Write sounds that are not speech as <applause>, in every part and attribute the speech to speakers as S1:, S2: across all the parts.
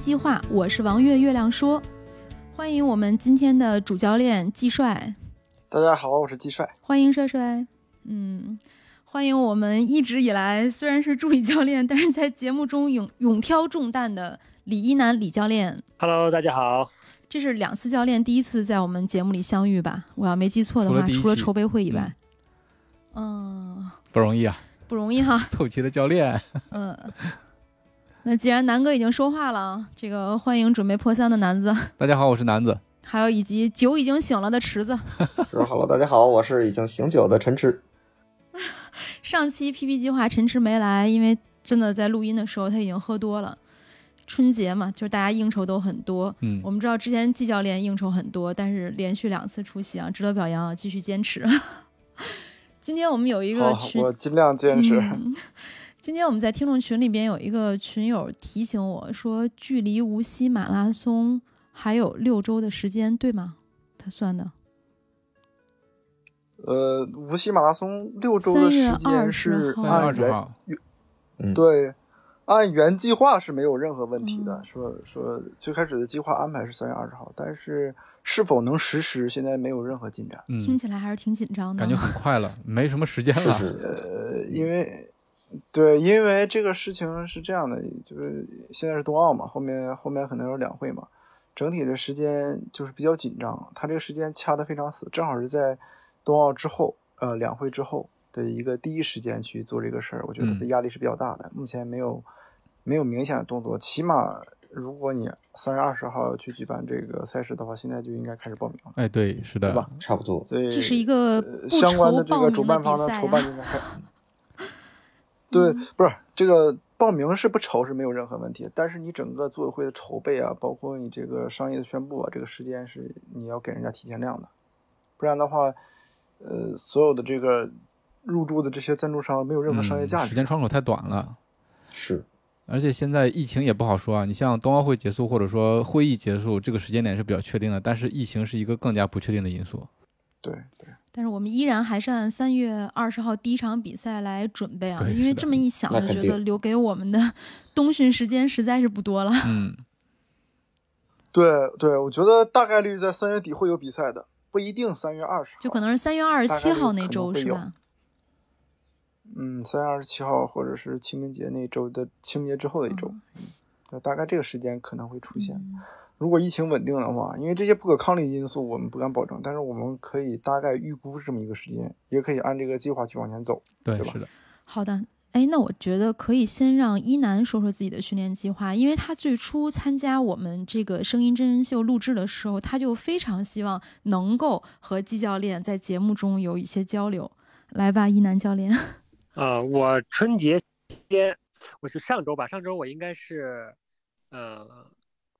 S1: 计划，我是王月月亮说，欢迎我们今天的主教练季帅，
S2: 大家好，我是季帅，
S1: 欢迎帅帅，嗯，欢迎我们一直以来虽然是助理教练，但是在节目中勇勇挑重担的李一楠李教练。
S3: Hello，大家好，
S1: 这是两次教练第一次在我们节目里相遇吧？我要没记错的话，
S4: 除了
S1: 筹备会以外，嗯，
S4: 不容易啊，
S1: 不容易哈，
S4: 凑齐了教练。
S1: 嗯。<laughs> 那既然南哥已经说话了，这个欢迎准备破三的南子，
S4: 大家好，我是南子。
S1: 还有以及酒已经醒了的池子。
S5: 是，Hello，大家好，我是已经醒酒的陈池。<laughs>
S1: 上期 PP 计划陈池没来，因为真的在录音的时候他已经喝多了。春节嘛，就是大家应酬都很多。
S4: 嗯，
S1: 我们知道之前季教练应酬很多，但是连续两次出席啊，值得表扬啊，继续坚持。<laughs> 今天我们有一个，群，
S2: 我尽量坚持。
S1: 嗯今天我们在听众群里边有一个群友提醒我说，距离无锡马拉松还有六周的时间，对吗？他算的。
S2: 呃，无锡马拉松六周的时间是
S4: 三月
S2: 按原
S4: 二十号，
S5: 嗯，
S2: 对，按原计划是没有任何问题的。
S1: 嗯
S2: 说说最开始的计划安排是三月二十号，但是是否能实施，现在没有任何进展。
S4: 嗯，
S1: 听起来还是挺紧张的。
S4: 感觉很快了，没什么时间了。
S5: 是是，
S2: 呃，因为对，因为这个事情是这样的，就是现在是冬奥嘛，后面后面可能有两会嘛，整体的时间就是比较紧张。他这个时间掐得非常死，正好是在冬奥之后，呃，两会之后的一个第一时间去做这个事儿，我觉得
S4: 嗯
S2: 的压力是比较大的。目前没有没有明显的动作，起码如果你三月二十号去举办这个赛事的话，现在就应该开始报名了，
S4: 哎，对，是的
S2: 对吧，
S5: 差不多。
S2: 所以
S1: 这是一个
S2: 相关的这个主
S1: 报名的
S2: 办方的筹
S1: 比赛啊
S2: 办应该开。对
S1: 嗯，
S2: 不是这个报名是不愁是没有任何问题，但是你整个组委会的筹备啊，包括你这个商业的宣布啊，这个时间是你要给人家提前量的，不然的话，呃，所有的这个入驻的这些赞助商没有任何商业价
S4: 嗯，
S2: 值。
S4: 时间窗口太短了。
S5: 是，
S4: 而且现在疫情也不好说啊，你像冬奥会结束或者说会议结束，这个时间点是比较确定的，但是疫情是一个更加不确定的因素。
S2: 对对，
S1: 但是我们依然还是按三月二十号第一场比赛来准备啊，因为这么一想，就觉得留给我们的冬训时间实在是不多了。
S4: 嗯，
S2: 对对，我觉得大概率在三月底会有比赛的，不一定三月二十号，
S1: 就可能是三月二十七号那周是吧？
S2: 嗯，三月二十七号或者是清明节那周的清明节之后的一周，
S1: 嗯
S2: 对大概这个时间可能会出现。
S1: 嗯
S2: 如果疫情稳定的话，因为这些不可抗力因素我们不敢保证，但是我们可以大概预估这么一个时间，也可以按这个计划去往前走。
S4: 对，
S2: 对吧
S4: 是的，
S1: 好的。哎，那我觉得可以先让一楠说说自己的训练计划，因为他最初参加我们这个声音真人秀录制的时候，他就非常希望能够和季教练在节目中有一些交流。来吧，一楠教练。
S3: 啊、<laughs> 我春节期间，我是上周吧，上周我应该是，呃，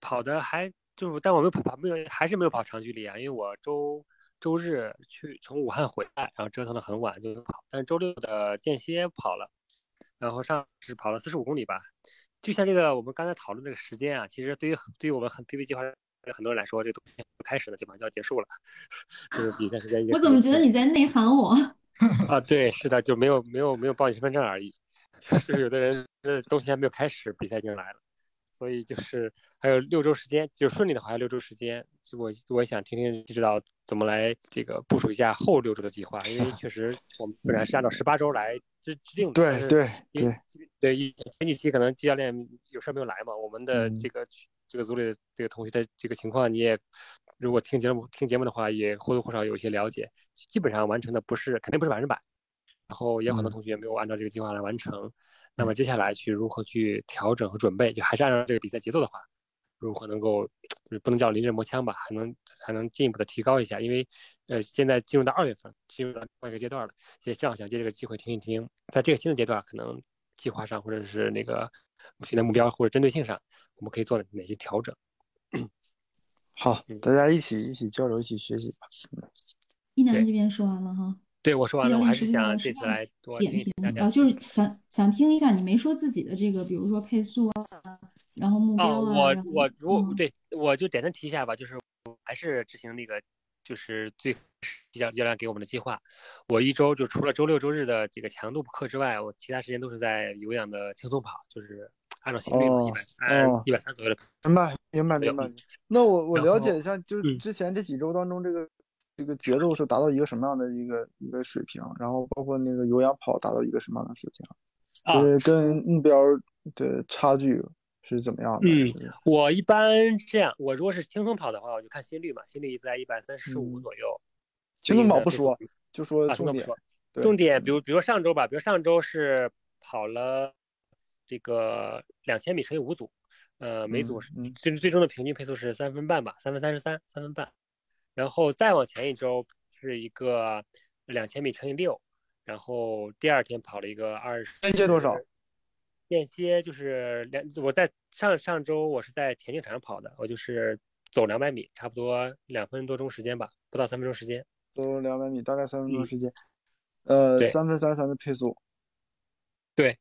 S3: 跑的还就是，但我没有跑跑没有，还是没有跑长距离啊，因为我周周日去从武汉回来，然后折腾的很晚就没跑，但是周六的间歇跑了，然后上是跑了四十五公里吧，就像这个我们刚才讨论这个时间啊，其实对于对于我们很 PP 计划的很多人来说，这东西开始了，基本上就要结束了，这个比赛时间已经
S1: 我怎么觉得你在内涵我？<laughs>
S3: 啊，对，是的，就没有没有没有报你身份证而已。<laughs> 就是有的人这东西还没有开始，比赛已经来了，所以就是还有六周时间，就顺利的话还有六周时间。就我我想听听知道怎么来这个部署一下后六周的计划，因为确实我们本来是按照十八周来制制定的，
S2: 对对对，
S3: 对，一前几期可能季教练有事儿没有来嘛，我们的
S4: 嗯
S3: 这个、这个组里的这个同学的这个情况，你也如果听节目听节目的话，也或多或少有一些了解。基本上完成的不是肯定不是百分之百，然后也有很多
S4: 嗯。
S3: 同学没有按照这个计划来完成。那么接下来去如何去调整和准备，就还是按照这个比赛节奏的话，如何能够就是不能叫临阵磨枪吧，还能还能进一步的提高一下，因为呃现在进入到二月份，进入到另外一个阶段了，也正好想借这个机会听一听，在这个新的阶段可能计划上，或者是那个训练目标或者针对性上，我们可以做哪些调整。
S2: 好，
S3: 嗯。
S2: 大家一起一起交流，一起学习吧。
S3: 对
S1: 一楠这边说完了哈，
S3: 对我说完了，我还是想这次来多
S1: 点评
S3: 听一听大家
S1: 啊，就是想想听一下，你没说自己的这个，比如说配速啊，然后目标
S3: 哦，
S1: 啊，
S3: 我我如果
S1: 嗯
S3: 对我就简单提一下吧，就是还是执行那个就是最教教练给我们的计划。我一周就除了周六周日的这个强度课之外，我其他时间都是在有氧的轻松跑，就是按照心率一百三
S2: 哦
S3: 一百三左右的。
S2: 明白，明白，明白。那我我了解一下，就是
S3: 嗯
S2: 之前这几周当中，这个这个节奏是达到一个什么样的一个一个水平，然后包括那个有氧跑达到一个什么样的水平，
S3: 啊
S2: 就是跟目标的差距是怎么样的？
S3: 嗯我一般这样，我如果是轻松跑的话，我就看心率嘛，心率在一百三十五
S2: 嗯
S3: 左右。
S2: 轻松跑不说，就说
S3: 啊，
S2: 重点
S3: 重点比如比如上周吧，比如上周是跑了这个两千米乘以五组，呃，每组是
S2: 嗯嗯
S3: 最最终的平均配速是三分半吧，三分三十三，三分半。然后再往前一周是一个两千米乘以六，然后第二天跑了一个二十。
S2: 间歇多少？
S3: 间歇就是两，我在上上周我是在田径场上跑的，我就是走两百米，差不多两分多钟时间吧，不到三分钟时间。
S2: 走两百米，大概三分钟
S3: 嗯
S2: 时间。呃，三分三十三的配速。
S3: 对。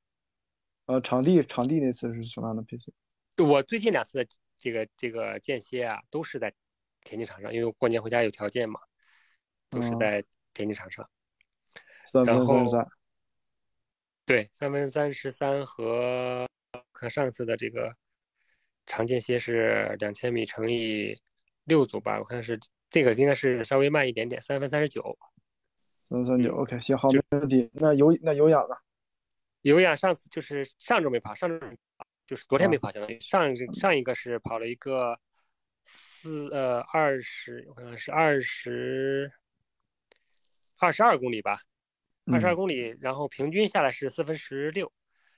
S2: 呃，场地场地那次是什么样的配速？
S3: 我最近两次的这个这个间歇啊，都是在田径场上，因为过年回家有条件嘛，都是
S2: 嗯
S3: 在田径场上。
S2: 三
S3: 然后。对，三分三十三和看上次的这个长间歇是两千米乘以六组吧，我看是这个应该是稍微慢一点点，三分三十九。
S2: 三三九
S3: 嗯
S2: ，OK，行，好，没问题。那有那有氧呢？
S3: 有氧上次就是上周没跑，上周就是昨天没
S2: 啊
S3: 跑，相当于上上一个是跑了一个四呃二十，我看看是二十二十二公里吧，二十二
S2: 嗯
S3: 公里，然后平均下来是四分十六。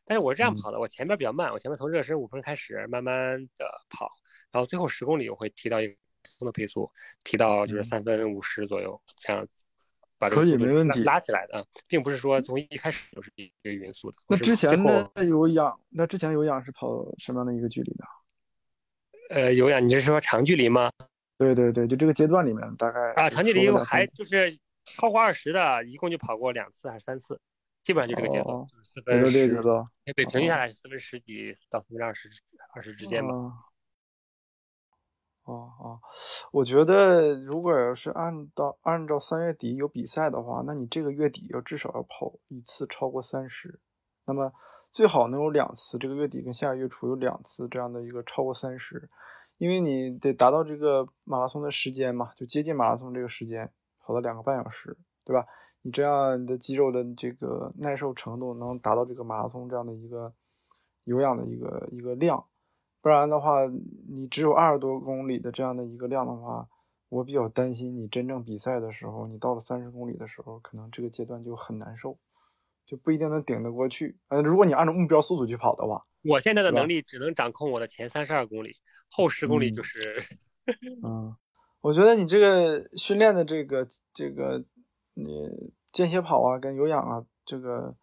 S3: 但是我是这样
S2: 嗯
S3: 跑的，我前面比较慢，我前面从热身五分开始慢慢的跑，然后最后十公里我会提到一个松的配速，提到就是
S2: 嗯
S3: 三分五十左右，这样把这个
S2: 可以没问题
S3: 拉起来的啊，并不是说从一开始就是一个匀速的。
S2: 那之前
S3: 最后
S2: 的有氧，那之前有氧是跑什么样的一个距离呢？
S3: 呃，有氧，你是说长距离吗？
S2: 对对对，就这个阶段里面大概
S3: 啊，长距离还就是超过二十的，一共就跑过两次还是三次，基本上就这个节奏四分十
S2: 这个节奏。
S3: 对，平均下来是四分十几到四分二十二十之间吧。
S2: 哦哦哦，我觉得如果要是按照按照三月底有比赛的话，那你这个月底要至少要跑一次超过三十，那么最好能有两次，这个月底跟下个月初有两次这样的一个超过三十，因为你得达到这个马拉松的时间嘛，就接近马拉松这个时间，跑到两个半小时，对吧？你这样你的肌肉的这个耐受程度能达到这个马拉松这样的一个有氧的一个一个量。不然的话，你只有二十多公里的这样的一个量的话，我比较担心你真正比赛的时候，你到了三十公里的时候，可能这个阶段就很难受，就不一定能顶得过去。呃，如果你按照目标速度去跑的话，
S3: 我现在的能力只能掌控我的前三十二公里，后十公里
S2: 嗯
S3: 就是
S2: 嗯，我觉得你这个训练的这个这个你间歇跑啊，跟有氧啊，这个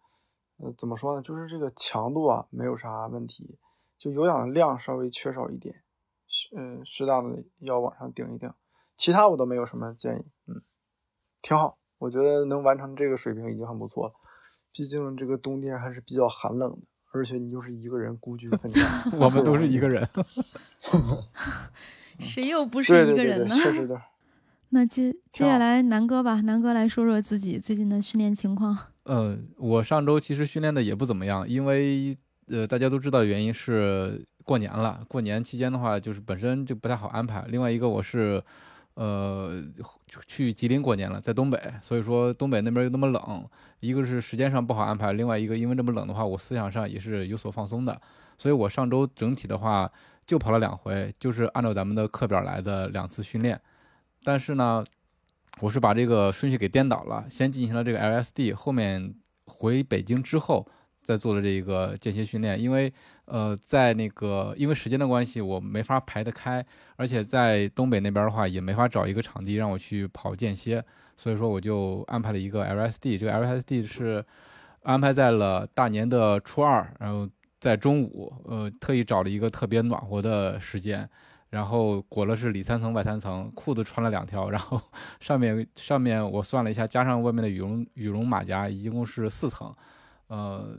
S2: 呃怎么说呢？就是这个强度啊没有啥问题，就有氧的量稍微缺少一点，嗯，适当的要往上顶一顶，其他我都没有什么建议，嗯，挺好，我觉得能完成这个水平已经很不错了，毕竟这个冬天还是比较寒冷的，而且你又是一个人孤军奋战 <laughs>
S4: 我们都是一个人。<laughs>
S1: 谁又不是
S2: 对对对对，
S1: 一个人呢？
S2: 确实的。<laughs>
S1: 那接接下来南哥吧，南哥来说说自己最近的训练情况。
S4: 呃，我上周其实训练的也不怎么样，因为呃大家都知道原因是过年了，过年期间的话就是本身就不太好安排。另外一个我是呃去吉林过年了，在东北，所以说东北那边又那么冷，一个是时间上不好安排，另外一个因为这么冷的话，我思想上也是有所放松的，所以我上周整体的话就跑了两回，就是按照咱们的课表来的两次训练，但是呢。我是把这个顺序给颠倒了，先进行了这个 LSD，后面回北京之后再做了这一个间歇训练。因为呃，在那个因为时间的关系，我没法排得开，而且在东北那边的话也没法找一个场地让我去跑间歇，所以说我就安排了一个 LSD。这个 LSD 是安排在了大年的初二，然后在中午，呃，特意找了一个特别暖和的时间，然后裹了是里三层外三层，裤子穿了两条，然后 <laughs> 上面上面我算了一下，加上外面的羽绒羽绒马甲，一共是四层。呃，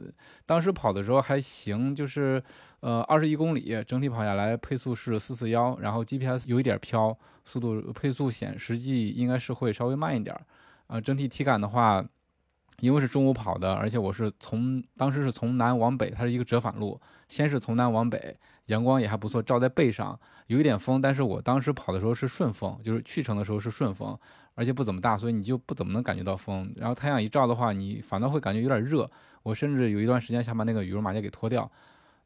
S4: 当时跑的时候还行，就是呃二十一公里，整体跑下来配速是四四幺，然后 GPS 有一点飘，速度配速显实际应该是会稍微慢一点儿。啊，整体体感的话，因为是中午跑的，而且我是从当时是从南往北，它是一个折返路，先是从南往北，阳光也还不错，照在背上，有一点风，但是我当时跑的时候是顺风，就是去程的时候是顺风，而且不怎么大，所以你就不怎么能感觉到风。然后太阳一照的话，你反倒会感觉有点热。我甚至有一段时间想把那个羽绒马甲给脱掉，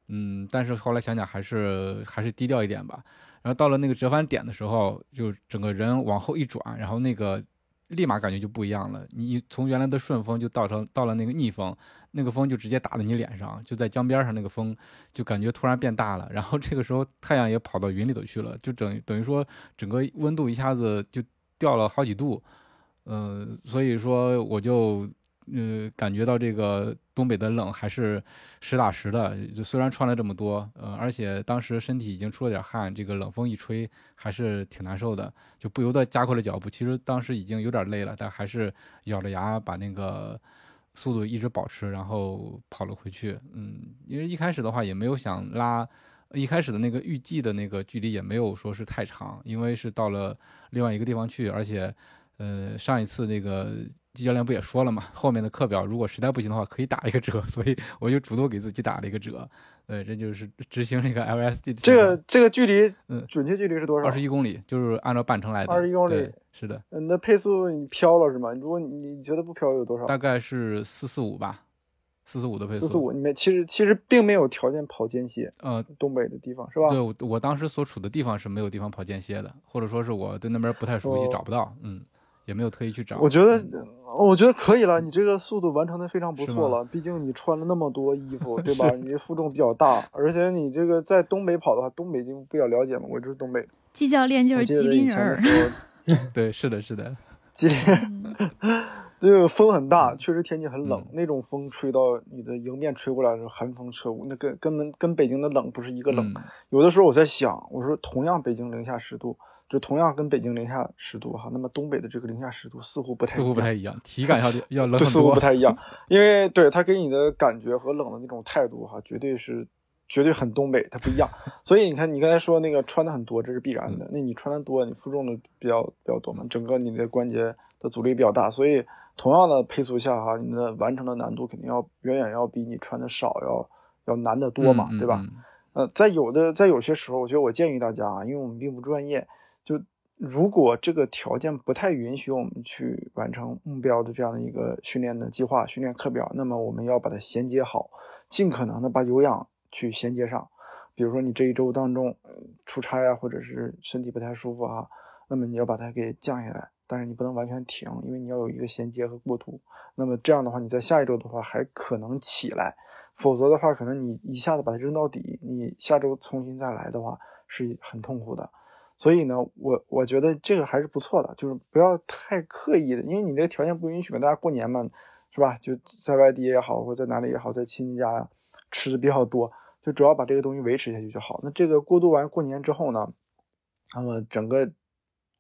S4: 嗯，但是后来想想还是还是低调一点吧。然后到了那个折返点的时候，就整个人往后一转，然后那个立马感觉就不一样了。你从原来的顺风就到成到了那个逆风，那个风就直接打在你脸上，就在江边上那个风就感觉突然变大了。然后这个时候太阳也跑到云里头去了，就等等于说整个温度一下子就掉了好几度，嗯，所以说我就。呃，感觉到这个东北的冷还是实打实的。虽然穿了这么多，呃，而且当时身体已经出了点汗，这个冷风一吹还是挺难受的，就不由得加快了脚步。其实当时已经有点累了，但还是咬着牙把那个速度一直保持，然后跑了回去。嗯，因为一开始的话也没有想拉，一开始的那个预计的那个距离也没有说是太长，因为是到了另外一个地方去，而且，呃，上一次那个。季教练不也说了嘛，后面的课表如果实在不行的话，可以打一个折，所以 <laughs> 我就主动给自己打了一个折。对，这就是执行这个 LSD。
S2: 这个这个距离，嗯，准确距离是多少？
S4: 二十一公里，就是按照半程来的。
S2: 二十一公里，
S4: 是的。
S2: 嗯，那配速你飘了是吗？如果你觉得不飘有多少？
S4: 大概是四四五吧，四四五的配速。
S2: 四四五，你们其实其实并没有条件跑间歇。
S4: 呃，
S2: 东北的地方是吧？
S4: 对，我我当时所处的地方是没有地方跑间歇的，或者说是我对那边不太熟悉，找不到。嗯。也没有特意去找，
S2: 我觉得，我觉得可以了，你这个速度完成的非常不错了。毕竟你穿了那么多衣服，<laughs> 对吧？你负重比较大，而且你这个在东北跑的话，东北就比较了解嘛，我就是东北。
S1: 季教练就是吉林人。<laughs>
S4: 对，是的，是的，<laughs>
S2: 吉林。这个风很大，确实天气很冷，那种风吹到你的迎面吹过来的时候，寒风彻骨，那跟根本跟北京的冷不是一个冷。有的时候我在想，我说同样北京零下十度。就同样跟北京零下十度哈，那么东北的这个零下十度似乎不太
S4: 似乎不太一样，体感要 <laughs> 要冷
S2: 似乎不太一样，因为对它给你的感觉和冷的那种态度哈，绝对是绝对很东北，它不一样。<laughs> 所以你看，你刚才说那个穿的很多，这是必然的。那你穿的多，你负重的比较比较多嘛，整个你的关节的阻力比较大，所以同样的配速下哈，你的完成的难度肯定要远远要比你穿的少要要难得多嘛，对吧？呃，在有的在有些时候，我觉得我建议大家啊，因为我们并不专业。就如果这个条件不太允许我们去完成目标的这样的一个训练的计划、训练课表，那么我们要把它衔接好，尽可能的把有氧去衔接上。比如说你这一周当中出差啊，或者是身体不太舒服啊，那么你要把它给降下来，但是你不能完全停，因为你要有一个衔接和过渡。那么这样的话，你在下一周的话还可能起来，否则的话，可能你一下子把它扔到底，你下周重新再来的话是很痛苦的。所以呢，我我觉得这个还是不错的，就是不要太刻意的，因为你这个条件不允许嘛。大家过年嘛，是吧？就在外地也好，或者在哪里也好，在亲戚家，吃的比较多，就主要把这个东西维持下去就好。那这个过渡完过年之后呢，那么整个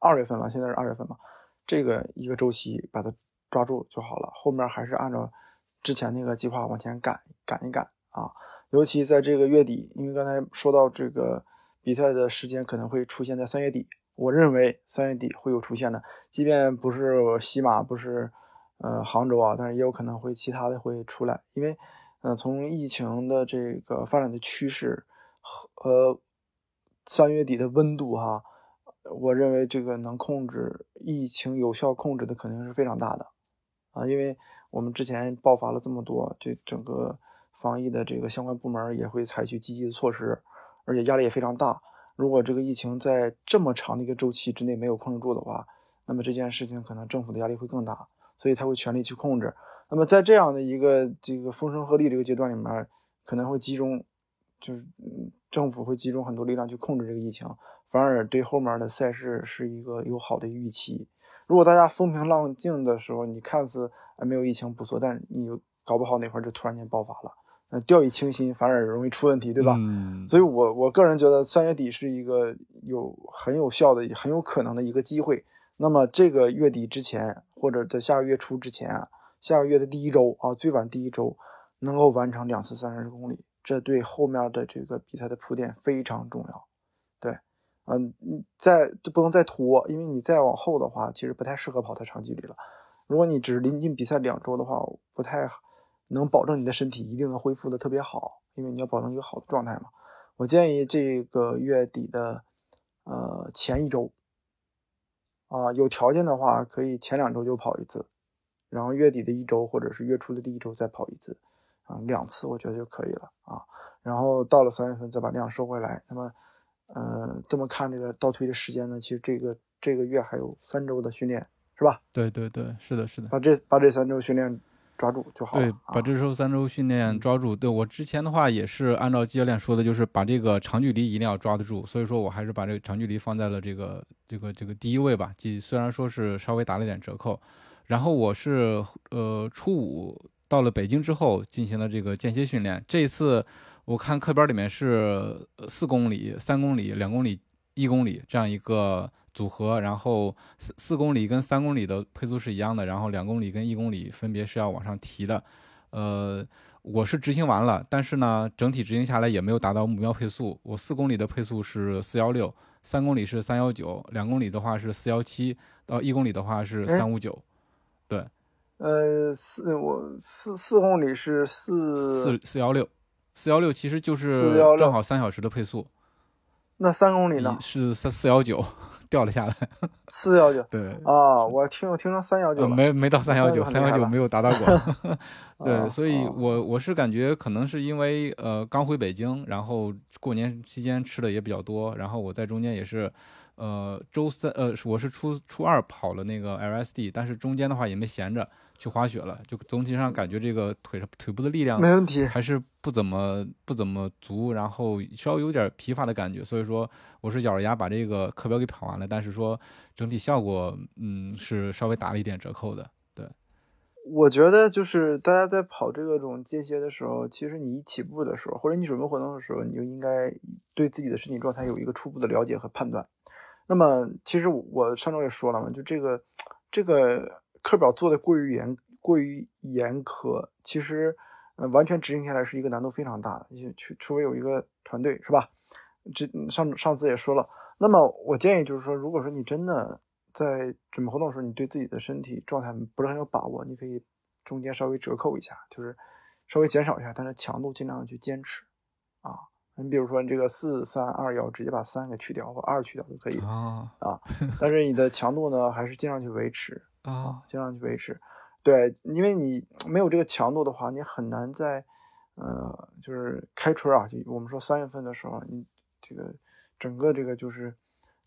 S2: 二月份了，现在是二月份嘛，这个一个周期把它抓住就好了。后面还是按照之前那个计划往前赶赶一赶啊。尤其在这个月底，因为刚才说到这个。比赛的时间可能会出现在三月底，我认为三月底会有出现的，即便不是西马，不是呃杭州啊，但是也有可能会其他的会出来，因为呃从疫情的这个发展的趋势和三月底的温度哈，我认为这个能控制疫情有效控制的肯定是非常大的啊，因为我们之前爆发了这么多，这整个防疫的这个相关部门也会采取积极的措施。而且压力也非常大。如果这个疫情在这么长的一个周期之内没有控制住的话，那么这件事情可能政府的压力会更大，所以他会全力去控制。那么在这样的一个这个风声鹤唳这个阶段里面，可能会集中，就是政府会集中很多力量去控制这个疫情，反而对后面的赛事是一个有好的预期。如果大家风平浪静的时候，你看似没有疫情不错，但是你搞不好哪块儿就突然间爆发了。呃，掉以轻心反而容易出问题，对吧？
S4: 嗯，
S2: 所以我我个人觉得三月底是一个有很有效的、很有可能的一个机会。那么这个月底之前，或者在下个月初之前啊，下个月的第一周啊，最晚第一周能够完成两次三十公里，这对后面的这个比赛的铺垫非常重要。对，嗯，你再就不能再拖，因为你再往后的话，其实不太适合跑太长距离了。如果你只临近比赛两周的话，不太能保证你的身体一定能恢复的特别好，因为你要保证一个好的状态嘛。我建议这个月底的呃前一周啊，有条件的话可以前两周就跑一次，然后月底的一周或者是月初的第一周再跑一次啊，两次我觉得就可以了啊。然后到了三月份再把量收回来。那么呃这么看这个倒推的时间呢，其实这个这个月还有三周的训练是吧？
S4: 对对对，是的，是的。
S2: 把这把这三周训练抓住就好了。
S4: 对，
S2: 啊
S4: 把这周三周训练抓住。对我之前的话也是按照教练说的，就是把这个长距离一定要抓得住。所以说我还是把这个长距离放在了这个这个这个第一位吧。即虽然说是稍微打了点折扣，然后我是呃初五到了北京之后进行了这个间歇训练。这一次我看课表里面是呃四公里、三公里、两公里、一公里这样一个组合，然后四四公里跟三公里的配速是一样的，然后两公里跟一公里分别是要往上提的。呃，我是执行完了，但是呢，整体执行下来也没有达到目标配速。我四公里的配速是四幺六，三公里是三幺九，两公里的话是四幺七，到一公里的话是
S2: 哎
S4: 三五九。对，
S2: 呃，四我四四公里是四
S4: 四四幺六，四幺六其实就是正好三小时的配速，
S2: 那三公里呢？
S4: 是三四幺九掉了下来。
S2: 四幺九
S4: 对，
S2: 啊，我听我听成三幺九。
S4: 没没到三幺九，三
S2: 319很厉害了
S4: 幺九没有达到过。<laughs> 对，
S2: 啊
S4: 所以
S2: 啊
S4: 我我是感觉可能是因为呃刚回北京，然后过年期间吃的也比较多，然后我在中间也是，呃周三呃我是初初二跑了那个 LSD，但是中间的话也没闲着去滑雪了，就总体上感觉这个腿上腿部的力量
S2: 没问题。
S4: 还是不怎么不怎么足，然后稍微有点疲乏的感觉，所以说我是咬着牙把这个课表给跑完了，但是说整体效果嗯是稍微打了一点折扣的。
S2: 对我觉得就是大家在跑这个种间歇的时候，其实你一起步的时候，或者你准备活动的时候，你就应该对自己的身体状态有一个初步的了解和判断。那么，其实我上周也说了嘛，就这个这个课表做的过于严过于严苛，其实呃完全执行下来是一个难度非常大的，也除除非有一个团队是吧？这上上次也说了，那么我建议就是说，如果说你真的在准备活动的时候，你对自己的身体状态不是很有把握，你可以中间稍微折扣一下，就是稍微减少一下，但是强度尽量的去坚持啊。你比如说你这个四三二幺，直接把三给去掉或二去掉就可以
S4: 啊
S2: 啊。但是你的强度呢，还是尽量去维持
S4: 啊，
S2: 尽量去维持。对，因为你没有这个强度的话，你很难在呃，就是开春啊，就我们说三月份的时候，你这个整个这个就是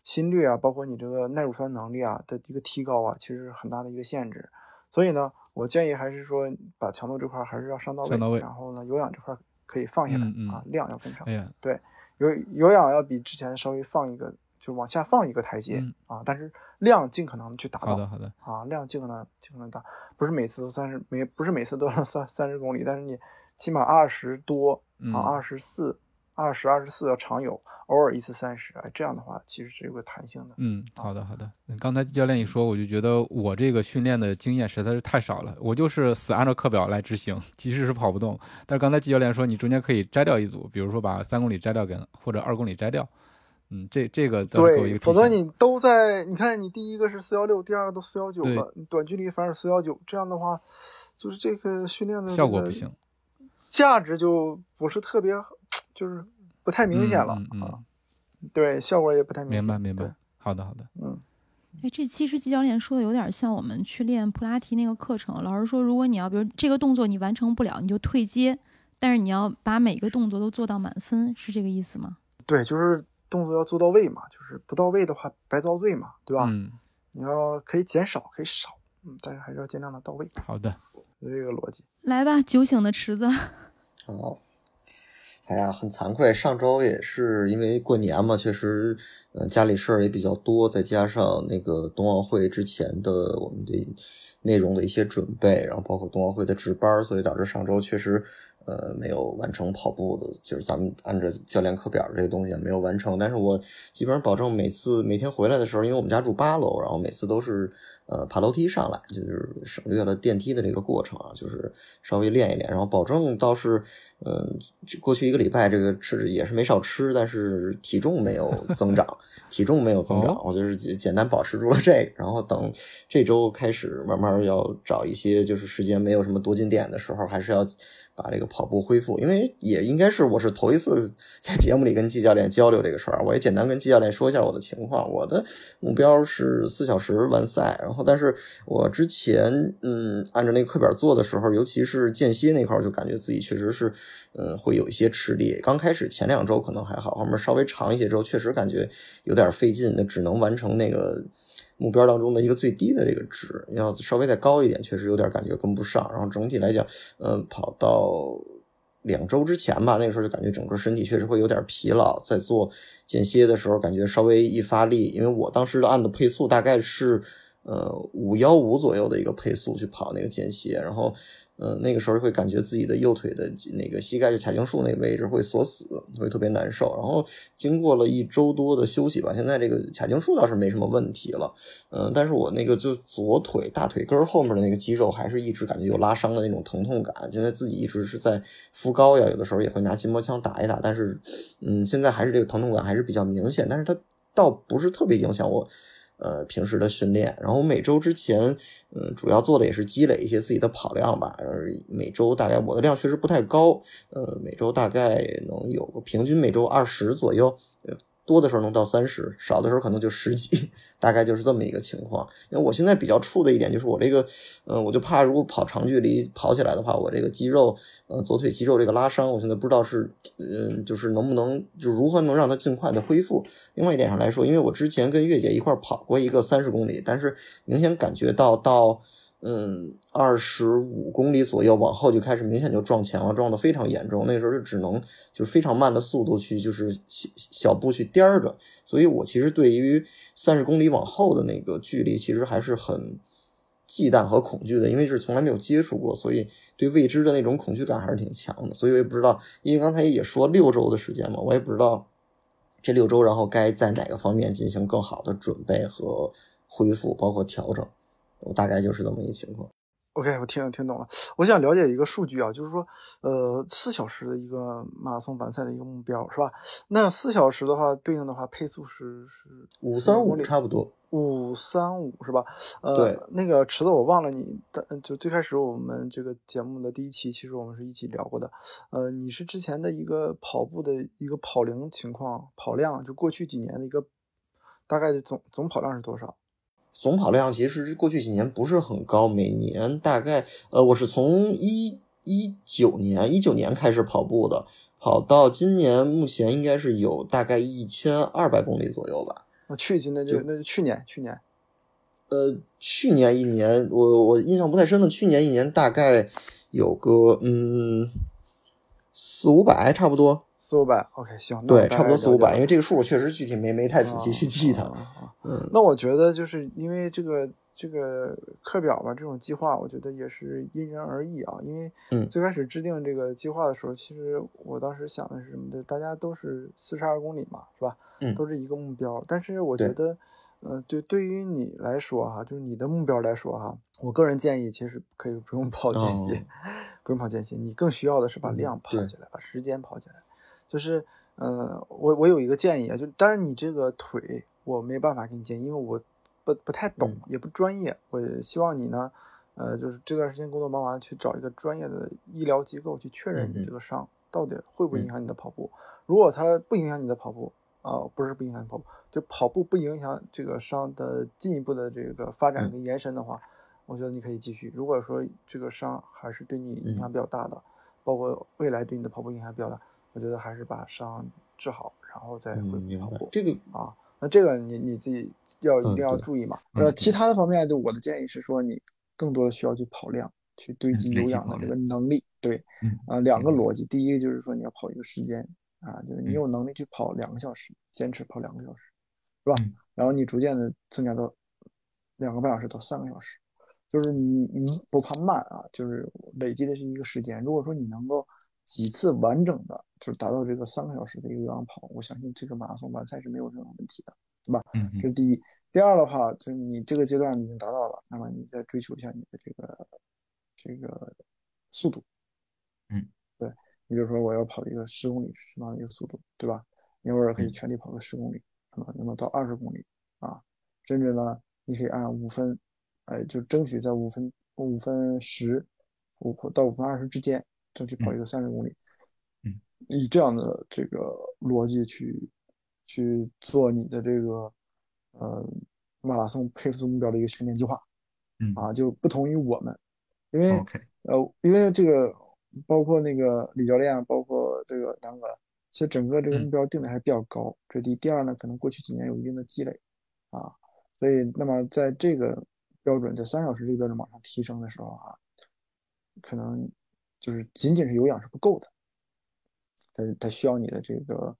S2: 心率啊，包括你这个耐乳酸能力啊的一个提高啊，其实是很大的一个限制。所以呢，我建议还是说把强度这块还是要上到位，
S4: 上到位
S2: 然后呢，有氧这块可以放下来、
S4: 嗯嗯
S2: 啊，量要跟上。
S4: 哎对，
S2: 有有氧要比之前稍微放一个，就往下放一个台阶、
S4: 嗯
S2: 啊，但是量尽可能去达到。
S4: 好的好的，
S2: 啊，量尽可能尽可能大，不是每次都三十，每不是每次都要三三十公里，但是你起码二十多
S4: 嗯
S2: 啊，二十四、二十二十四要常有，偶尔一次三十，哎，这样的话其实是有个弹性的。
S4: 嗯，好的好的。刚才教练一说，我就觉得我这个训练的经验实在是太少了，我就是死按照课表来执行，即使是跑不动。但是刚才季教练说，你中间可以摘掉一组，比如说把三公里摘掉跟或者二公里摘掉。嗯，这这个
S2: 对。否则你都在，你看你第一个是四幺六，第二个都四幺九了，你短距离反而四幺九，这样的话，就是这个训练的
S4: 效果不行，
S2: 价值就不是特别，就是不太明显了、
S4: 嗯嗯嗯
S2: 啊。对，效果也不太明显。
S4: 明白明白。好的好的，
S2: 嗯，
S1: 哎，这其实季教练说的有点像我们去练普拉提那个课程。老师说，如果你要比如这个动作你完成不了，你就退阶，但是你要把每个动作都做到满分，是这个意思吗？
S2: 对，就是动作要做到位嘛，就是不到位的话白遭罪嘛，对吧？
S4: 嗯，
S2: 你要可以减少，可以少，嗯，但是还是要尽量的到位，
S4: 好的，
S2: 就这个逻辑。
S1: 来吧，酒醒的池子。
S5: 好，<laughs> 哎呀，很惭愧，上周也是因为过年嘛，确实嗯，家里事儿也比较多，再加上那个冬奥会之前的我们的内容的一些准备，然后包括冬奥会的值班，所以导致上周确实。呃，没有完成跑步的，就是咱们按照教练课表这个东西没有完成。但是我基本上保证每次每天回来的时候，因为我们家住八楼，然后每次都是呃爬楼梯上来，就是省略了电梯的这个过程啊，就是稍微练一练，然后保证倒是，嗯，过去一个礼拜这个吃也是没少吃，但是体重没有增长，<laughs> 体重没有增长，我就是简单保持住了这个。然后等这周开始慢慢要找一些就是时间没有什么多进点的时候，还是要。把这个跑步恢复，因为也应该是我是头一次在节目里跟季教练交流这个事儿，我也简单跟季教练说一下我的情况。我的目标是四小时完赛，然后但是我之前嗯按照那个课表做的时候，尤其是间歇那块儿，就感觉自己确实是嗯会有一些吃力。刚开始前两周可能还好，后面稍微长一些之后，确实感觉有点费劲，那只能完成那个。目标当中的一个最低的这个值，要稍微再高一点，确实有点感觉跟不上。然后整体来讲，嗯，跑到两周之前吧，那个时候就感觉整个身体确实会有点疲劳。在做间歇的时候，感觉稍微一发力，因为我当时按的配速大概是呃五幺五左右的一个配速去跑那个间歇，然后。嗯，那个时候会感觉自己的右腿的那个膝盖就髂胫束那个位置会锁死，会特别难受。然后经过了一周多的休息吧，现在这个髂胫束倒是没什么问题了。嗯，但是我那个就左腿大腿根后面的那个肌肉还是一直感觉有拉伤的那种疼痛感，现在自己一直是在敷膏呀，有的时候也会拿筋膜枪打一打。但是，嗯，现在还是这个疼痛感还是比较明显，但是它倒不是特别影响我。呃，平时的训练，然后每周之前，嗯，主要做的也是积累一些自己的跑量吧。而，每周大概我的量确实不太高，呃，每周大概能有个平均每周二十左右。多的时候能到三十，少的时候可能就十几，<laughs> 大概就是这么一个情况。因为我现在比较怵的一点就是我这个，嗯，我就怕如果跑长距离跑起来的话，我这个肌肉，呃，左腿肌肉这个拉伤，我现在不知道是，嗯，就是能不能，就如何能让它尽快的恢复。另外一点上来说，因为我之前跟月姐一块跑过一个三十公里，但是明显感觉到到。嗯，二十五公里左右往后就开始明显就撞墙了，撞得非常严重。那时候就只能就是非常慢的速度去，就是小小步去颠着。所以我其实对于三十公里往后的那个距离，其实还是很忌惮和恐惧的，因为是从来没有接触过，所以对未知的那种恐惧感还是挺强的。所以我也不知道，因为刚才也说六周的时间嘛，我也不知道这六周然后该在哪个方面进行更好的准备和恢复，包括调整。我大概就是这么一个情况。
S2: OK，我听听懂了。我想了解一个数据啊，就是说，呃，四小时的一个马拉松完赛的一个目标是吧？那四小时的话，对应的话配速是是
S5: 五三五差不多。
S2: 五三五是吧？呃，
S5: 对。
S2: 那个池子，我忘了你，就最开始我们这个节目的第一期，其实我们是一起聊过的。呃，你是之前的一个跑步的一个跑龄情况、跑量，就过去几年的一个大概的总总跑量是多少？
S5: 总跑量其实过去几年不是很高，每年大概呃，我是从一一九年一九年开始跑步的，跑到今年目前应该是有大概一千二百公里左右吧。
S2: 那去年那就那就去年去年，
S5: 呃，去年一年我我印象不太深的，去年一年大概有个嗯四五百差不多。
S2: 四五百，OK，行，
S5: 对，差不多四五百，因为这个数确实具体没没太仔细去记它。
S2: 嗯，那我觉得就是因为这个这个课表吧，这种计划，我觉得也是因人而异啊。因为最开始制定这个计划的时候，其实我当时想的是什么的？大家都是四十二公里嘛，是吧？
S5: 嗯，
S2: 都是一个目标。但是我觉得，嗯，对，对于你来说哈，就是你的目标来说哈，我个人建议其实可以不用 <laughs> 跑间歇，不用跑间歇，你更需要的是把量跑起来，把时间跑起来。就是，呃，我我有一个建议啊，就当然你这个腿我没办法给你建议，因为我不不太懂，也不专业。我希望你呢，呃，就是这段时间工作忙完，去找一个专业的医疗机构去确认你这个伤到底会不会影响你的跑步。如果它不影响你的跑步，啊，不是不影响你跑步，就跑步不影响这个伤的进一步的这个发展跟延伸的话，我觉得你可以继续。如果说这个伤还是对你影响比较大的，包括未来对你的跑步影响比较大。我觉得还是把伤治好，然后再恢复跑步。
S5: 这个
S2: 啊，那这个你你自己要一定要注意嘛。呃，其他的方面，就我的建议是说，你更多的需要去跑量，去堆积有氧的这个能力。对，啊，两个逻辑，第一个就是说你要跑一个时间啊，就是你有能力去跑两个小时，坚持跑两个小时。是吧？
S5: 嗯
S2: 然后你逐渐的增加到两个半小时到三个小时，就是你你不怕慢啊，就是累积的是一个时间。如果说你能够几次完整的，就是达到这个三个小时的一个有氧跑，我相信这个马拉松完赛是没有任何问题的，对吧？
S5: 嗯
S2: 这是第一。第二的话，就是你这个阶段已经达到了，那么你再追求一下你的这个这个速度。
S5: 嗯，
S2: 对，你比如说我要跑一个十公里什么样的一个速度，对吧？你偶尔可以
S5: 嗯
S2: 全力跑个十公里，啊，那么到二十公里啊，甚至呢，你可以按五分，哎，就争取在五分五分十五到五分二十之间，争取跑一个三十公里。
S5: 嗯，
S2: 以这样的这个逻辑去去做你的这个呃马拉松配速目标的一个训练计划。
S5: 嗯
S2: 啊，就不同于我们，因为呃，因为这个包括那个李教练，包括这个南哥，其实整个这个
S5: 嗯
S2: 目标定的还是比较高，这是第一。第二呢，可能过去几年有一定的积累啊，所以那么在这个标准，在三小时这个标准往上提升的时候啊，可能就是仅仅是有氧是不够的，它它需要你的这个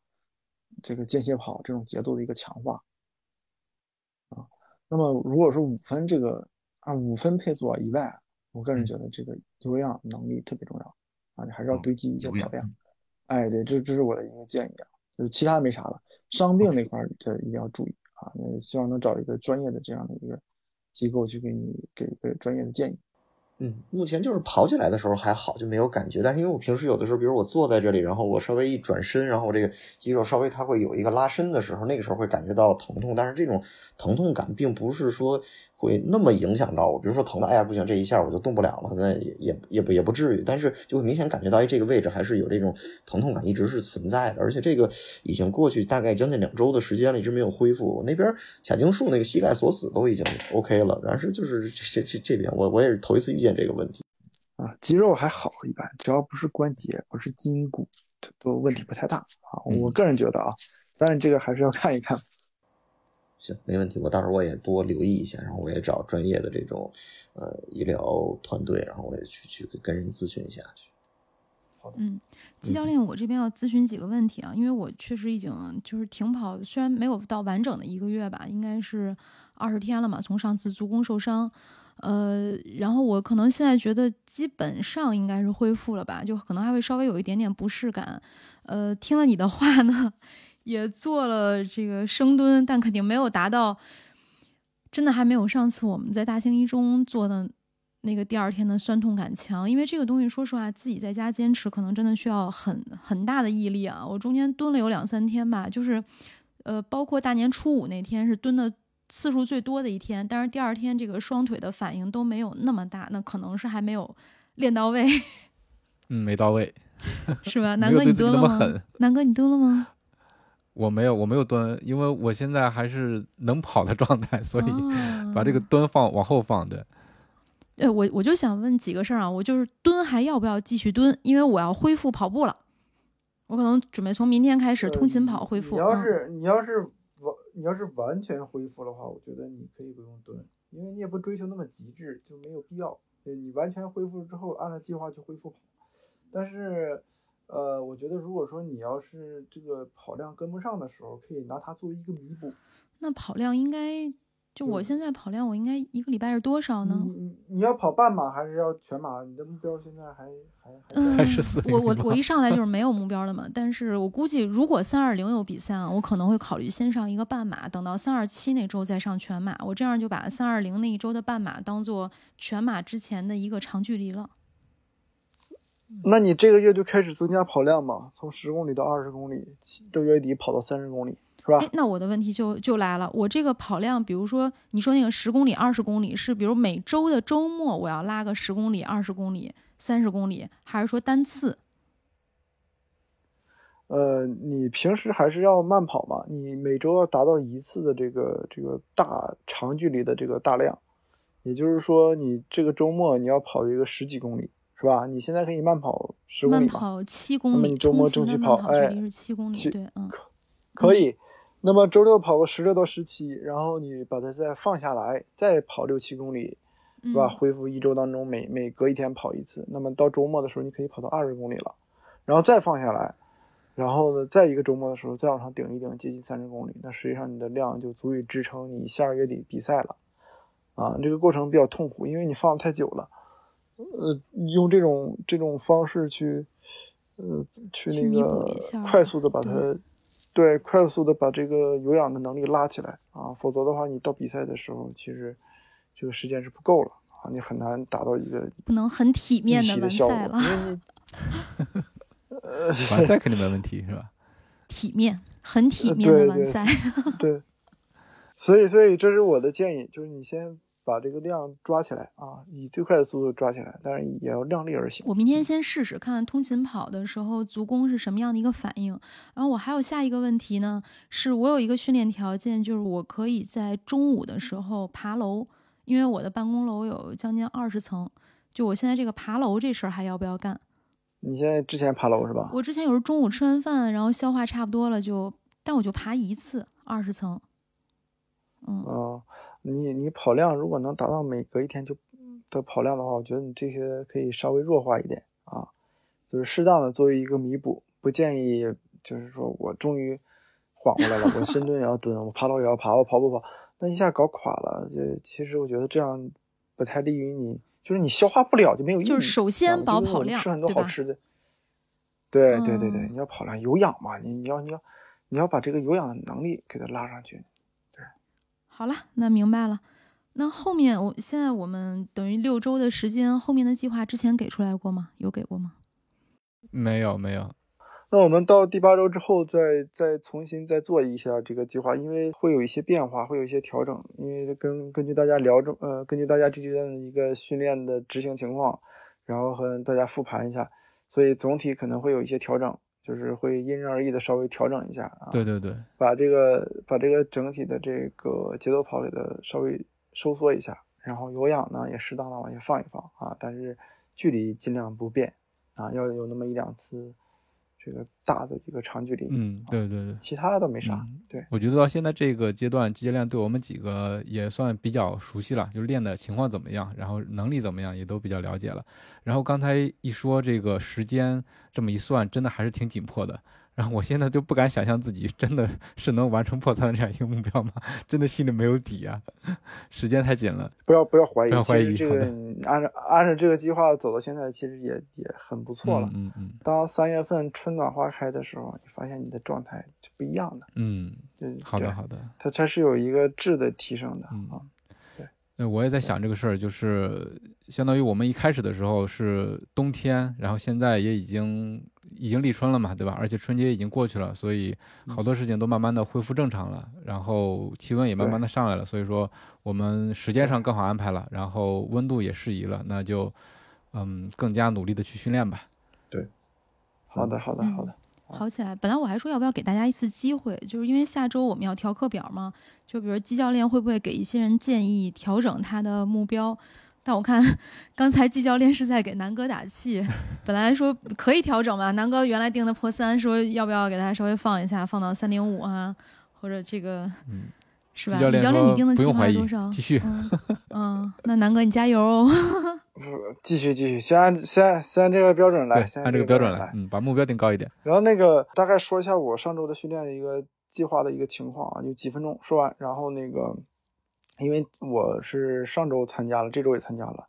S2: 这个间歇跑这种节奏的一个强化啊。那么如果说五分这个按五分配速啊以外，我个人觉得这个有氧能力特别重要啊，你还是要
S5: 哦
S2: 堆积一些跑量。哎，对，这这是我的一个建议啊，就是其他没啥了，伤病那块儿这一定要注意啊，那希望能找一个专业的这样的一个机构去给你给一个专业的建议。
S5: 嗯，目前就是跑起来的时候还好，就没有感觉。但是因为我平时有的时候，比如我坐在这里，然后我稍微一转身，然后我这个肌肉稍微它会有一个拉伸的时候，那个时候会感觉到疼痛。但是这种疼痛感并不是说会那么影响到我，比如说疼的，哎呀不行，这一下我就动不了了，那也也也不也不至于。但是就会明显感觉到，哎，这个位置还是有这种疼痛感，一直是存在的。而且这个已经过去大概将近两周的时间了，一直没有恢复。我那边髂胫束那个膝盖锁死都已经 OK 了，但是就是这这这边我我也是头一次遇见这个问题。
S2: 啊，肌肉还好一般，只要不是关节，不是筋骨，都问题不太大啊。
S5: 嗯
S2: 我个人觉得啊，但是这个还是要看一看。
S5: 行，没问题。我到时候我也多留意一下，然后我也找专业的这种呃医疗团队，然后我也去去跟人咨询一下去。
S1: 嗯，季教练，我这边要咨询几个问题啊，因为我确实已经就是停跑，虽然没有到完整的一个月吧，应该是二十天了嘛，从上次足弓受伤，呃，然后我可能现在觉得基本上应该是恢复了吧，就可能还会稍微有一点点不适感，呃，听了你的话呢，也做了这个深蹲，但肯定没有达到，真的还没有上次我们在大兴一中做的。那个第二天的酸痛感强，因为这个东西，说实话，自己在家坚持可能真的需要很很大的毅力啊。我中间蹲了有两三天吧，就是，呃，包括大年初五那天是蹲的次数最多的一天，但是第二天这个双腿的反应都没有那么大，那可能是还没有练到位，<laughs>
S4: 嗯，没到位。
S1: 是吧？<laughs>
S4: 没
S1: 南哥，你蹲了吗？南哥，你蹲了吗？
S4: 我没有，我没有蹲，因为我现在还是能跑的状态，所以把这个
S1: 哦
S4: 蹲放往后放的。
S1: 呃，我我就想问几个事儿啊，我就是蹲还要不要继续蹲？因为我要恢复跑步了，我可能准备从明天开始通勤跑恢复。
S2: 呃你要
S1: 嗯
S2: 是你要是完你要是完全恢复的话，我觉得你可以不用蹲，因为你也不追求那么极致，就没有必要。对你完全恢复之后，按照计划去恢复跑。但是，呃，我觉得如果说你要是这个跑量跟不上的时候，可以拿它作为一个弥补。
S1: 那跑量应该，就我
S2: 嗯
S1: 现在跑量，我应该一个礼拜是多少呢？
S2: 你你你要跑半马还是要全马？你的目标现在还还还
S4: 是四，
S1: 我我我一上来就是没有目标的嘛，但是我估计如果三二零有比赛啊，我可能会考虑先上一个半马，等到三二七那周再上全马，我这样就把三二零那一周的半马当做全马之前的一个长距离了。
S2: 那你这个月就开始增加跑量嘛，从十公里到二十公里，到月底跑到三十公里，是吧
S1: 哎？，那我的问题就就来了，我这个跑量，比如说你说那个十公里、二十公里，是比如每周的周末我要拉个十公里、二十公里、三十公里，还是说单次？
S2: 呃，你平时还是要慢跑嘛，你每周要达到一次的这个这个大长距离的这个大量，也就是说，你这个周末你要跑一个十几公里，是吧？你现在可以慢跑十公里嘛，
S1: 慢跑七
S2: 那么
S1: 公里，
S2: 你周末争取跑哎
S1: 慢跑距离是七公里，
S2: 七
S1: 对，嗯。
S2: 可以。那么周六跑个十六到十七，然后你把它再放下来，再跑六七公里，是吧？
S1: 嗯
S2: 恢复一周当中每每隔一天跑一次，那么到周末的时候你可以跑到二十公里了，然后再放下来，然后呢，再一个周末的时候再往上顶一顶，接近三十公里，那实际上你的量就足以支撑你下个月底比赛了。啊，这个过程比较痛苦，因为你放的太久了。呃，用这种这种方式去，呃，去那个快速的把它，对，快速的把这个有氧的能力拉起来啊，否则的话，你到比赛的时候，其实这个时间是不够了啊，你很难达到一个
S1: 不能很体面
S2: 的
S1: 完赛了。
S2: 呃，<laughs>
S4: 完赛肯定没问题，是吧？<laughs>
S1: 体面，很体面的完赛。
S2: 对，所以，所以这是我的建议，就是你先。把这个量抓起来啊，以最快的速度抓起来，但是也要量力而行。
S1: 我明天先试试看看通勤跑的时候足弓是什么样的一个反应。然后我还有下一个问题呢，是我有一个训练条件，就是我可以在中午的时候爬楼，因为我的办公楼有将近二十层，就我现在这个爬楼这事儿还要不要干？
S2: 你现在之前爬楼是吧？
S1: 我之前有时候中午吃完饭，然后消化差不多了就，但我就爬一次二十层。
S2: 嗯。你你跑量如果能达到每隔一天就的跑量的话，我觉得你这些可以稍微弱化一点啊，就是适当的作为一个弥补，不建议就是说我终于缓过来了，我深蹲也要蹲，我爬楼也要爬，我跑不跑，那一下搞垮了，就其实我觉得这样不太利于你，就是你消化不了就没有意义。
S1: 就是首先保跑量，
S2: 吃很多好吃的。对对对对，你要跑量有氧嘛，你你要你要你要把这个有氧的能力给它拉上去。
S1: 好了，那明白了。那后面我现在我们等于六周的时间，后面的计划之前给出来过吗？有给过吗？
S4: 没有，没有。
S2: 那我们到第八周之后，再再重新再做一下这个计划，因为会有一些变化，会有一些调整。因为根根据大家聊中，呃，根据大家这阶段的一个训练的执行情况，然后和大家复盘一下，所以总体可能会有一些调整。就是会因人而异的稍微调整一下啊，
S4: 对对对，
S2: 把这个把这个整体的这个节奏跑给它稍微收缩一下，然后有氧呢也适当的往下放一放啊，但是距离尽量不变啊，要有那么一两次。这个大的一个长距离，
S4: 嗯，对对对，
S2: 其他的都没啥。对，
S4: 我觉得到现在这个阶段，教练对我们几个也算比较熟悉了，就练的情况怎么样，然后能力怎么样，也都比较了解了。然后刚才一说这个时间，这么一算，真的还是挺紧迫的。然后我现在就不敢想象自己真的 <laughs> 是能完成破三的这样一个目标吗？真的心里没有底啊，时间太紧了。
S2: 不要不要怀疑，
S4: 不要怀疑。
S2: 这个按照按照这个计划走到现在，其实也也很不错了。
S4: 嗯嗯。
S2: 当三月份春暖花开的时候，你发现你的状态就不一样了。
S4: 嗯，好的好的。
S2: 它它是有一个质的提升的啊。对。
S4: 那我也在想这个事儿，就是相当于我们一开始的时候是冬天，然后现在也已经。已经立春了嘛，对吧？而且春节已经过去了，所以好多事情都慢慢的恢复正常了，然后气温也慢慢的上来了，所以说我们时间上更好安排了，然后温度也适宜了，那就嗯更加努力的去训练吧。
S5: 对，
S2: 好的，好的，好的，
S1: 好起来。本来我还说要不要给大家一次机会，就是因为下周我们要调课表嘛，就比如季教练会不会给一些人建议调整他的目标。但我看刚才季教练是在给南哥打气，本来说可以调整嘛，南哥原来定的破三，说要不要给他稍微放一下，放到三零五啊，或者这个，是吧？季教练，你定的计划是多少？
S4: 继续。
S1: 嗯，那南哥你加油哦。
S2: 继续继续，先按先先按这个标准来，先
S4: 按这个标准来，嗯，把目标定高一点。
S2: 然后那个大概说一下我上周的训练的一个计划的一个情况啊，就几分钟说完，然后那个。因为我是上周参加了，这周也参加了，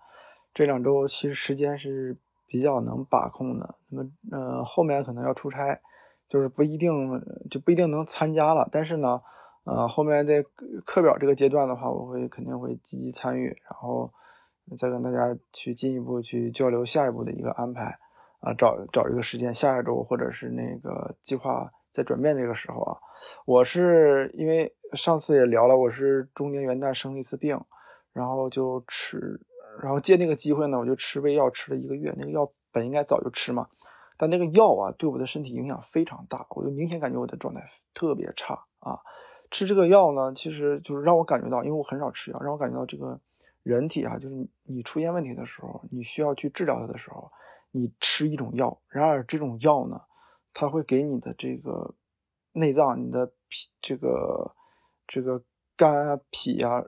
S2: 这两周其实时间是比较能把控的。那么，呃，后面可能要出差，就是不一定就不一定能参加了。但是呢，呃，后面在课表这个阶段的话，我会肯定会积极参与，然后再跟大家去进一步去交流下一步的一个安排啊，找找一个时间，下一周或者是那个计划在转变这个时候啊，我是因为。上次也聊了，我是中年元旦生了一次病，然后就吃，然后借那个机会呢，我就吃胃药吃了一个月。那个药本应该早就吃嘛，但那个药啊，对我的身体影响非常大，我就明显感觉我的状态特别差啊。吃这个药呢，其实就是让我感觉到，因为我很少吃药，让我感觉到这个人体啊，就是你出现问题的时候，你需要去治疗它的时候，你吃一种药，然而这种药呢，它会给你的这个内脏、你的脾这个。这个肝啊、脾啊、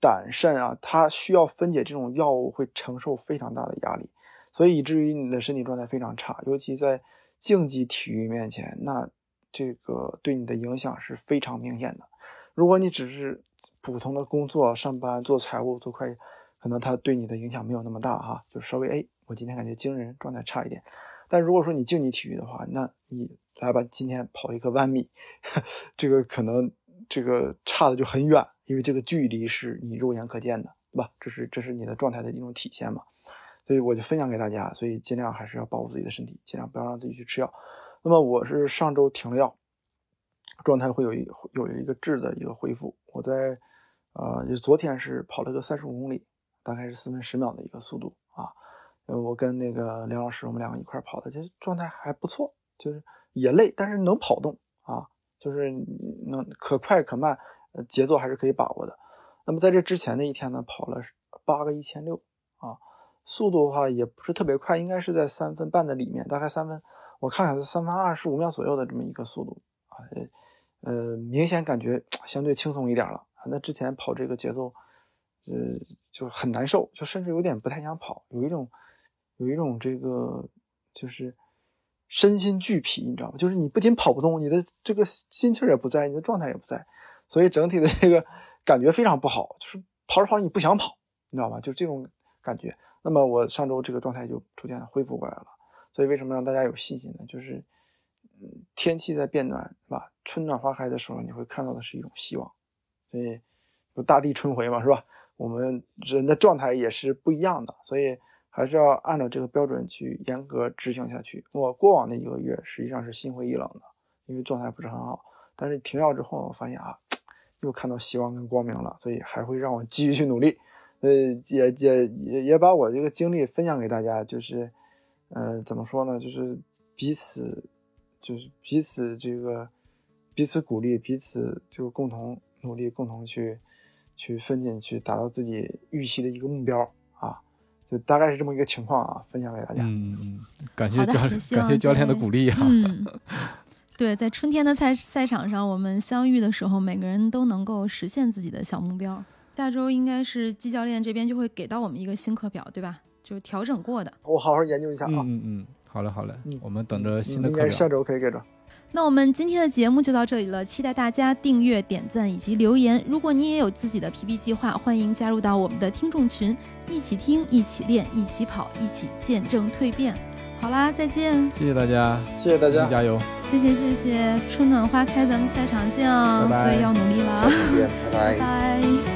S2: 胆、肾啊，它需要分解这种药物，会承受非常大的压力，所以以至于你的身体状态非常差。尤其在竞技体育面前，那这个对你的影响是非常明显的。如果你只是普通的工作、上班、做财务、做会计，可能它对你的影响没有那么大哈，就稍微哎，我今天感觉精神状态差一点。但如果说你竞技体育的话，那你来吧，今天跑一个万米，<laughs> 这个可能这个差的就很远，因为这个距离是你肉眼可见的，对吧？这是这是你的状态的一种体现嘛。所以我就分享给大家，所以尽量还是要保护自己的身体，尽量不要让自己去吃药。那么我是上周停了药，状态会有一有一个质的一个恢复。我在呃，就昨天是跑了个三十五公里，大概是四分十秒的一个速度啊。呃，我跟那个梁老师，我们两个一块跑的，其实状态还不错，就是也累，但是能跑动啊，就是能可快可慢，呃，节奏还是可以把握的。那么在这之前的一天呢，跑了八个一千六啊。速度的话也不是特别快，应该是在三分半的里面，大概三分，我看看是三分二十五秒左右的这么一个速度啊，呃，明显感觉相对轻松一点了。那之前跑这个节奏，呃，就很难受，就甚至有点不太想跑，有一种有一种这个就是身心俱疲，你知道吗？就是你不仅跑不动，你的这个心气儿也不在，你的状态也不在，所以整体的这个感觉非常不好，就是跑着跑着你不想跑，你知道吧？就这种感觉。那么我上周这个状态就逐渐恢复过来了，所以为什么让大家有信心呢？就是，嗯，天气在变暖，是吧？春暖花开的时候，你会看到的是一种希望，所以，有大地春回嘛，是吧？我们人的状态也是不一样的，所以还是要按照这个标准去严格执行下去。我过往的一个月实际上是心灰意冷的，因为状态不是很好。但是停药之后，我发现啊，又看到希望跟光明了，所以还会让我继续去努力。呃，也也也也把我这个经历分享给大家，就是，呃，怎么说呢？就是彼此，就是彼此这个彼此鼓励，彼此就共同努力，共同去去奋进，去达到自己预期的一个目标啊！就大概是这么一个情况啊，分享给大家。
S4: 嗯嗯，感谢教感谢教练的鼓励啊。
S1: 嗯，对，在春天的赛赛场上，我们相遇的时候，每个人都能够实现自己的小目标。下周应该是季教练这边就会给到我们一个新课表，对吧？就是调整过的。
S2: 我好好研究一下啊。
S4: 嗯嗯，好嘞好嘞，我们等着新的课表。
S2: 下周可以给着。
S1: 那我们今天的节目就到这里了，期待大家订阅、点赞以及留言。如果你也有自己的 PB 计划，欢迎加入到我们的听众群，一起听、一起练、一起跑、一起见证蜕变。好啦，再见！
S4: 谢谢大家，
S2: 谢谢大家，
S4: 加油！
S1: 谢谢谢谢，春暖花开，咱们赛场见哦！
S5: 拜拜，
S1: 所以要努力了，
S5: 再见，拜
S1: 拜。